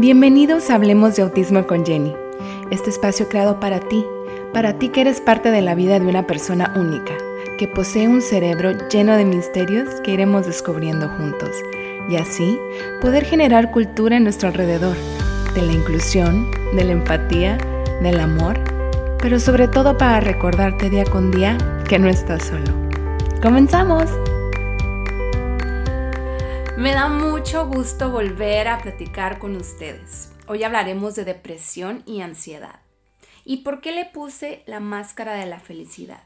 Bienvenidos a Hablemos de Autismo con Jenny, este espacio creado para ti, para ti que eres parte de la vida de una persona única, que posee un cerebro lleno de misterios que iremos descubriendo juntos, y así poder generar cultura en nuestro alrededor, de la inclusión, de la empatía, del amor, pero sobre todo para recordarte día con día que no estás solo. ¡Comenzamos! Me da mucho gusto volver a platicar con ustedes. Hoy hablaremos de depresión y ansiedad. ¿Y por qué le puse la máscara de la felicidad?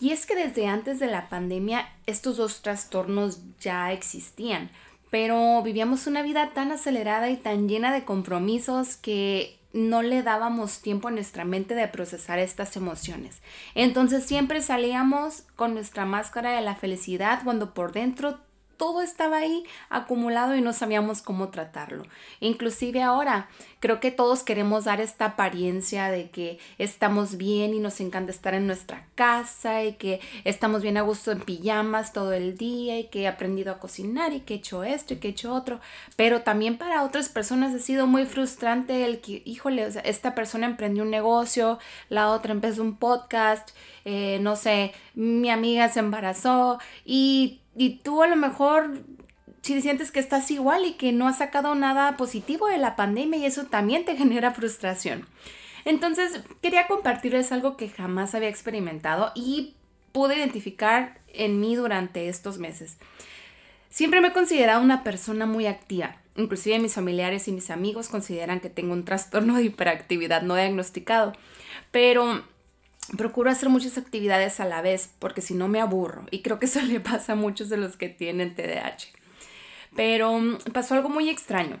Y es que desde antes de la pandemia estos dos trastornos ya existían, pero vivíamos una vida tan acelerada y tan llena de compromisos que no le dábamos tiempo a nuestra mente de procesar estas emociones. Entonces siempre salíamos con nuestra máscara de la felicidad cuando por dentro todo estaba ahí acumulado y no sabíamos cómo tratarlo. Inclusive ahora creo que todos queremos dar esta apariencia de que estamos bien y nos encanta estar en nuestra casa y que estamos bien a gusto en pijamas todo el día y que he aprendido a cocinar y que he hecho esto y que he hecho otro. Pero también para otras personas ha sido muy frustrante el que, híjole, esta persona emprendió un negocio, la otra empezó un podcast, eh, no sé, mi amiga se embarazó y y tú a lo mejor si sientes que estás igual y que no has sacado nada positivo de la pandemia y eso también te genera frustración. Entonces, quería compartirles algo que jamás había experimentado y pude identificar en mí durante estos meses. Siempre me he considerado una persona muy activa. Inclusive mis familiares y mis amigos consideran que tengo un trastorno de hiperactividad no diagnosticado. Pero procuro hacer muchas actividades a la vez porque si no me aburro y creo que eso le pasa a muchos de los que tienen TDAH. Pero mm, pasó algo muy extraño.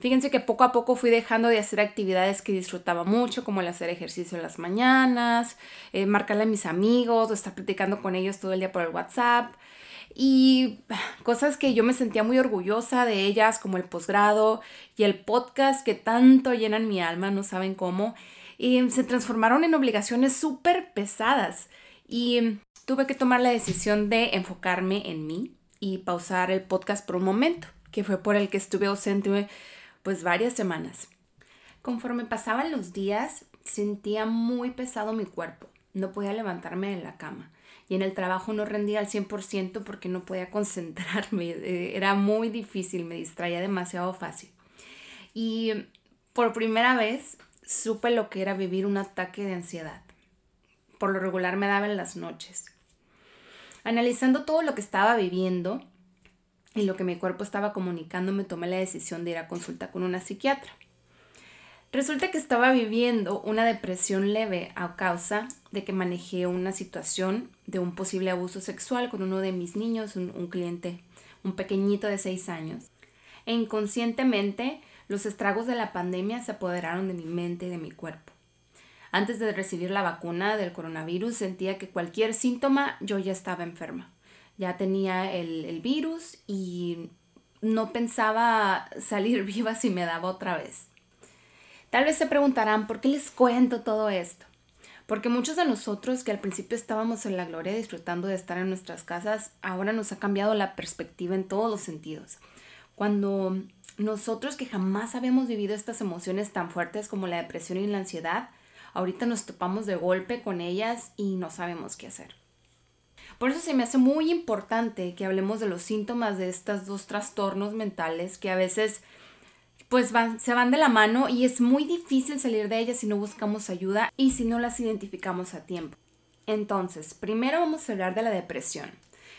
Fíjense que poco a poco fui dejando de hacer actividades que disfrutaba mucho, como el hacer ejercicio en las mañanas, eh, marcarle a mis amigos o estar platicando con ellos todo el día por el WhatsApp. Y cosas que yo me sentía muy orgullosa de ellas, como el posgrado y el podcast que tanto llenan mi alma, no saben cómo se transformaron en obligaciones súper pesadas y tuve que tomar la decisión de enfocarme en mí y pausar el podcast por un momento, que fue por el que estuve ausente pues varias semanas. Conforme pasaban los días, sentía muy pesado mi cuerpo, no podía levantarme de la cama y en el trabajo no rendía al 100% porque no podía concentrarme, eh, era muy difícil, me distraía demasiado fácil. Y por primera vez supe lo que era vivir un ataque de ansiedad. Por lo regular me daba en las noches. Analizando todo lo que estaba viviendo y lo que mi cuerpo estaba comunicando, me tomé la decisión de ir a consulta con una psiquiatra. Resulta que estaba viviendo una depresión leve a causa de que manejé una situación de un posible abuso sexual con uno de mis niños, un, un cliente, un pequeñito de 6 años. E inconscientemente los estragos de la pandemia se apoderaron de mi mente y de mi cuerpo. Antes de recibir la vacuna del coronavirus sentía que cualquier síntoma yo ya estaba enferma. Ya tenía el, virus y no pensaba salir viva si me daba otra vez. Tal vez se preguntarán, ¿por qué les cuento todo esto? Porque muchos de nosotros que al principio estábamos en la gloria disfrutando de estar en nuestras casas, ahora nos ha cambiado la perspectiva en todos los sentidos. Cuando nosotros que jamás habíamos vivido estas emociones tan fuertes como la depresión y la ansiedad, ahorita nos topamos de golpe con ellas y no sabemos qué hacer. Por eso se me hace muy importante que hablemos de los síntomas de estos dos trastornos mentales que a veces pues van, se van de la mano y es muy difícil salir de ellas si no buscamos ayuda y si no las identificamos a tiempo. Entonces, primero vamos a hablar de la depresión.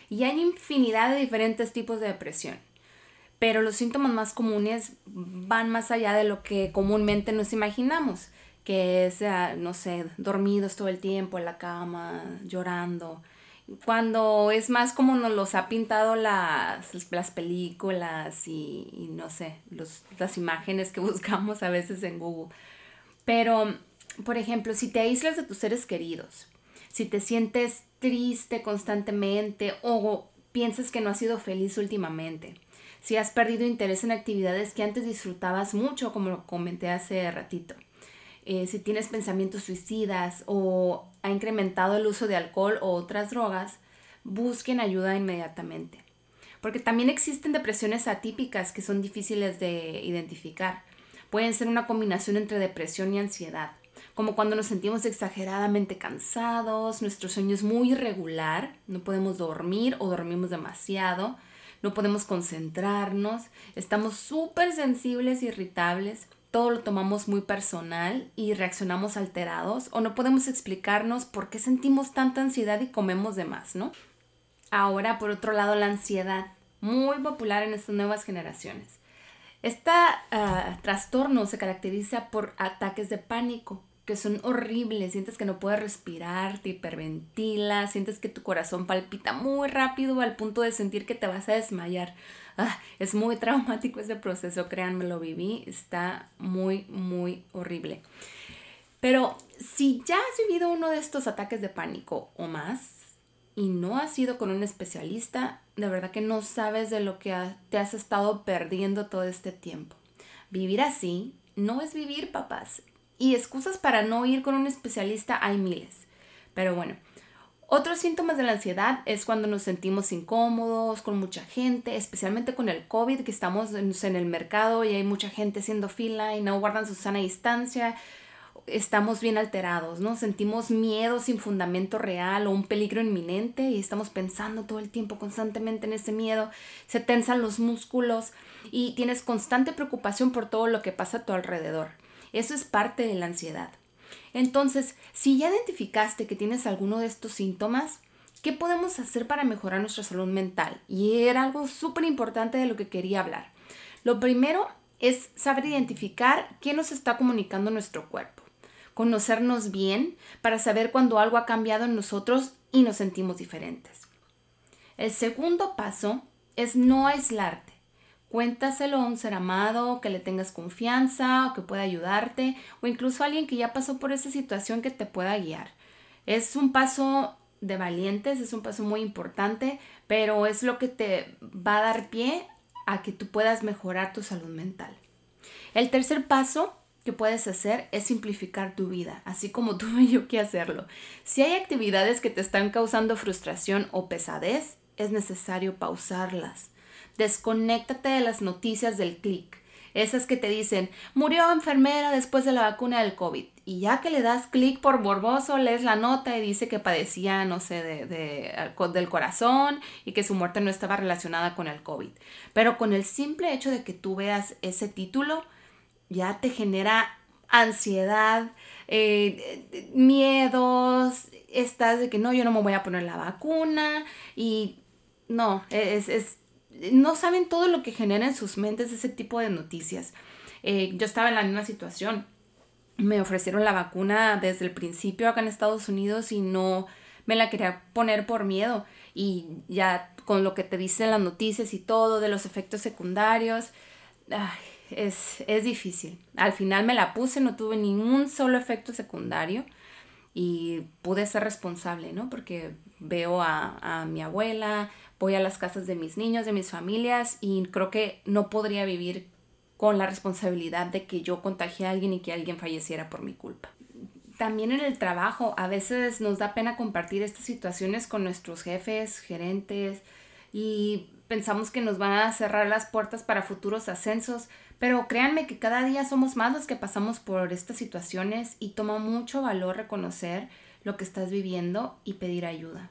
Y hay infinidad de diferentes tipos de depresión pero los síntomas más comunes van más allá de lo que comúnmente nos imaginamos, que es, ah, no sé, dormidos todo el tiempo en la cama, llorando. Cuando es más como nos los ha pintado las, las películas y, no sé, los, las imágenes que buscamos a veces en Google. Pero, por ejemplo, si te aíslas de tus seres queridos, si te sientes triste constantemente o piensas que no has sido feliz últimamente, si has perdido interés en actividades que antes disfrutabas mucho, como lo comenté hace ratito. Eh, si tienes pensamientos suicidas o ha incrementado el uso de alcohol o otras drogas, busquen ayuda inmediatamente. Porque también existen depresiones atípicas que son difíciles de identificar. Pueden ser una combinación entre depresión y ansiedad, como cuando nos sentimos exageradamente cansados, nuestro sueño es muy irregular, no podemos dormir o dormimos demasiado, no podemos concentrarnos, estamos súper sensibles irritables, todo lo tomamos muy personal y reaccionamos alterados o no podemos explicarnos por qué sentimos tanta ansiedad y comemos de más, ¿no? Ahora, por otro lado, la ansiedad, muy popular en estas nuevas generaciones. Este trastorno se caracteriza por ataques de pánico, que son horribles, sientes que no puedes respirar, te hiperventilas, sientes que tu corazón palpita muy rápido al punto de sentir que te vas a desmayar. Ah, es muy traumático ese proceso, créanme, lo viví, está muy, muy horrible. Pero si ya has vivido uno de estos ataques de pánico o más y no has ido con un especialista, de verdad que no sabes de lo que te has estado perdiendo todo este tiempo. Vivir así no es vivir, papás, y excusas para no ir con un especialista hay miles. Pero bueno, otros síntomas de la ansiedad es cuando nos sentimos incómodos con mucha gente, especialmente con el COVID, que estamos en el mercado y hay mucha gente haciendo fila y no guardan su sana distancia. Estamos bien alterados, ¿no? Sentimos miedo sin fundamento real o un peligro inminente y estamos pensando todo el tiempo constantemente en ese miedo. Se tensan los músculos y tienes constante preocupación por todo lo que pasa a tu alrededor. Eso es parte de la ansiedad. Entonces, si ya identificaste que tienes alguno de estos síntomas, ¿qué podemos hacer para mejorar nuestra salud mental? Y era algo súper importante de lo que quería hablar. Lo primero es saber identificar qué nos está comunicando nuestro cuerpo. Conocernos bien para saber cuando algo ha cambiado en nosotros y nos sentimos diferentes. El segundo paso es no aislarte. Cuéntaselo a un ser amado, que le tengas confianza o que pueda ayudarte o incluso a alguien que ya pasó por esa situación que te pueda guiar. Es un paso de valientes, es un paso muy importante, pero es lo que te va a dar pie a que tú puedas mejorar tu salud mental. El tercer paso que puedes hacer es simplificar tu vida, así como tuve yo que hacerlo. Si hay actividades que te están causando frustración o pesadez, es necesario pausarlas. Desconéctate de las noticias del clic. Esas que te dicen, murió enfermera después de la vacuna del COVID. Y ya que le das clic por morboso, lees la nota y dice que padecía, no sé, de, del corazón y que su muerte no estaba relacionada con el COVID. Pero con el simple hecho de que tú veas ese título, ya te genera ansiedad, eh, miedos, estás de que no, yo no me voy a poner la vacuna y no, es, es no saben todo lo que genera en sus mentes ese tipo de noticias. Eh, yo estaba en la misma situación. Me ofrecieron la vacuna desde el principio acá en Estados Unidos y no me la quería poner por miedo. Y ya con lo que te dicen las noticias y todo de los efectos secundarios, es, es difícil. Al final me la puse, no tuve ningún solo efecto secundario y pude ser responsable, ¿no? Porque veo a, a mi abuela, voy a las casas de mis niños, de mis familias y creo que no podría vivir con la responsabilidad de que yo contagie a alguien y que alguien falleciera por mi culpa. También en el trabajo a veces nos da pena compartir estas situaciones con nuestros jefes, gerentes y pensamos que nos van a cerrar las puertas para futuros ascensos, pero créanme que cada día somos más los que pasamos por estas situaciones y toma mucho valor reconocer lo que estás viviendo y pedir ayuda.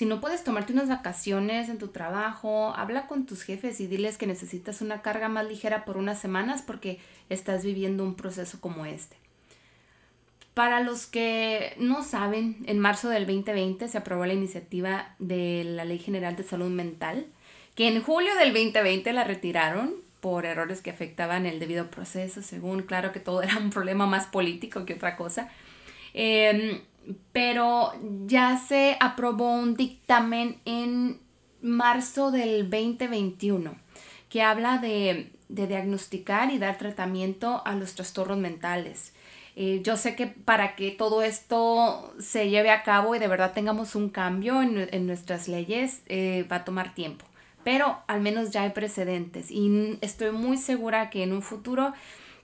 Si no puedes tomarte unas vacaciones en tu trabajo, habla con tus jefes y diles que necesitas una carga más ligera por unas semanas porque estás viviendo un proceso como este. Para los que no saben, en marzo del 2020 se aprobó la iniciativa de la Ley General de Salud Mental, que en julio del 2020 la retiraron por errores que afectaban el debido proceso, según, claro que todo era un problema más político que otra cosa. Eh, pero ya se aprobó un dictamen en marzo del 2021 que habla de, diagnosticar y dar tratamiento a los trastornos mentales. Eh, yo sé que para que todo esto se lleve a cabo y de verdad tengamos un cambio en, nuestras leyes, eh, va a tomar tiempo. Pero al menos ya hay precedentes y estoy muy segura que en un futuro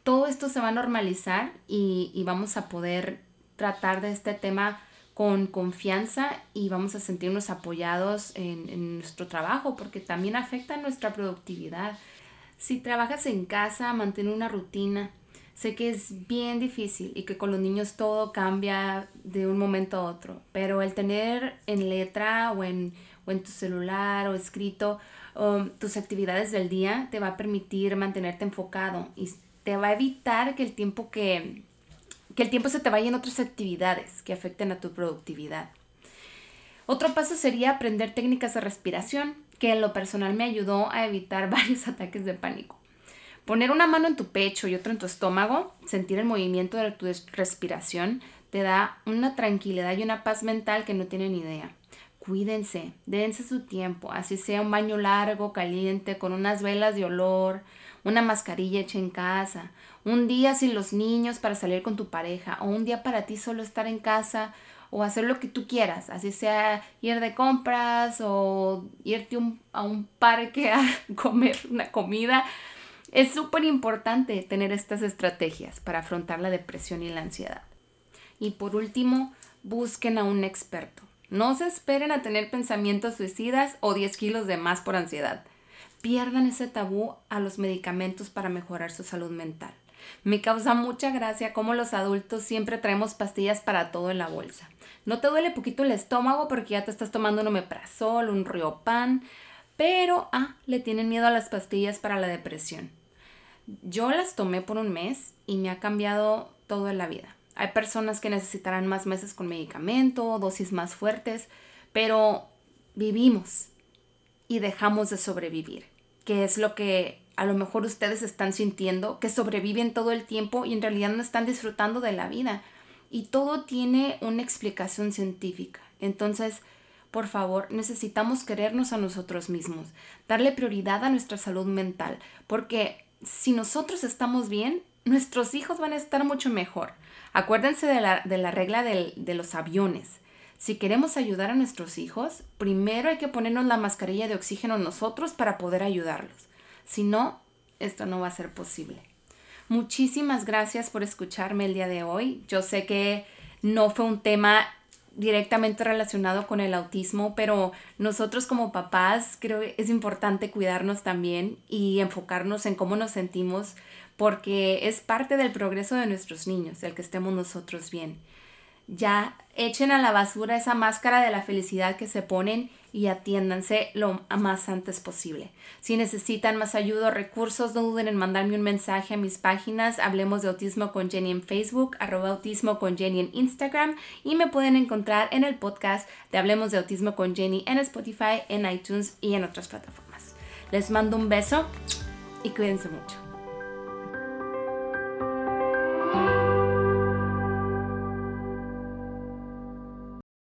todo esto se va a normalizar y, y vamos a poder tratar de este tema con confianza y vamos a sentirnos apoyados en, nuestro trabajo porque también afecta nuestra productividad. Si trabajas en casa, mantén una rutina. Sé que es bien difícil y que con los niños todo cambia de un momento a otro, pero el tener en letra o en, o en tu celular o escrito um, tus actividades del día te va a permitir mantenerte enfocado y te va a evitar que el tiempo que, que el tiempo se te vaya en otras actividades que afecten a tu productividad. Otro paso sería aprender técnicas de respiración, que en lo personal me ayudó a evitar varios ataques de pánico. Poner una mano en tu pecho y otra en tu estómago, sentir el movimiento de tu respiración, te da una tranquilidad y una paz mental que no tienen idea. Cuídense, dense su tiempo, así sea un baño largo, caliente, con unas velas de olor, una mascarilla hecha en casa, un día sin los niños para salir con tu pareja, o un día para ti solo estar en casa o hacer lo que tú quieras, así sea ir de compras o irte a un parque a comer una comida. Es súper importante tener estas estrategias para afrontar la depresión y la ansiedad. Y por último, busquen a un experto. No se esperen a tener pensamientos suicidas o 10 kilos de más por ansiedad. Pierdan ese tabú a los medicamentos para mejorar su salud mental. Me causa mucha gracia cómo los adultos siempre traemos pastillas para todo en la bolsa. No te duele poquito el estómago porque ya te estás tomando un omeprazol, un riopan, pero ah, le tienen miedo a las pastillas para la depresión. Yo las tomé por un mes y me ha cambiado todo en la vida. Hay personas que necesitarán más meses con medicamento, dosis más fuertes, pero vivimos y dejamos de sobrevivir, que es lo que a lo mejor ustedes están sintiendo, que sobreviven todo el tiempo y en realidad no están disfrutando de la vida. Y todo tiene una explicación científica. Entonces, por favor, necesitamos querernos a nosotros mismos, darle prioridad a nuestra salud mental, porque si nosotros estamos bien, nuestros hijos van a estar mucho mejor. Acuérdense de la, regla de los aviones. Si queremos ayudar a nuestros hijos, primero hay que ponernos la mascarilla de oxígeno nosotros para poder ayudarlos. Si no, esto no va a ser posible. Muchísimas gracias por escucharme el día de hoy. Yo sé que no fue un tema directamente relacionado con el autismo, pero nosotros como papás creo que es importante cuidarnos también y enfocarnos en cómo nos sentimos porque es parte del progreso de nuestros niños, el que estemos nosotros bien. Ya echen a la basura esa máscara de la felicidad que se ponen y atiéndanse lo más antes posible. Si necesitan más ayuda o recursos, no duden en mandarme un mensaje a mis páginas. Hablemos de Autismo con Jenny en Facebook, arroba Autismo con Jenny en Instagram y me pueden encontrar en el podcast de Hablemos de Autismo con Jenny en Spotify, en iTunes y en otras plataformas. Les mando un beso y cuídense mucho.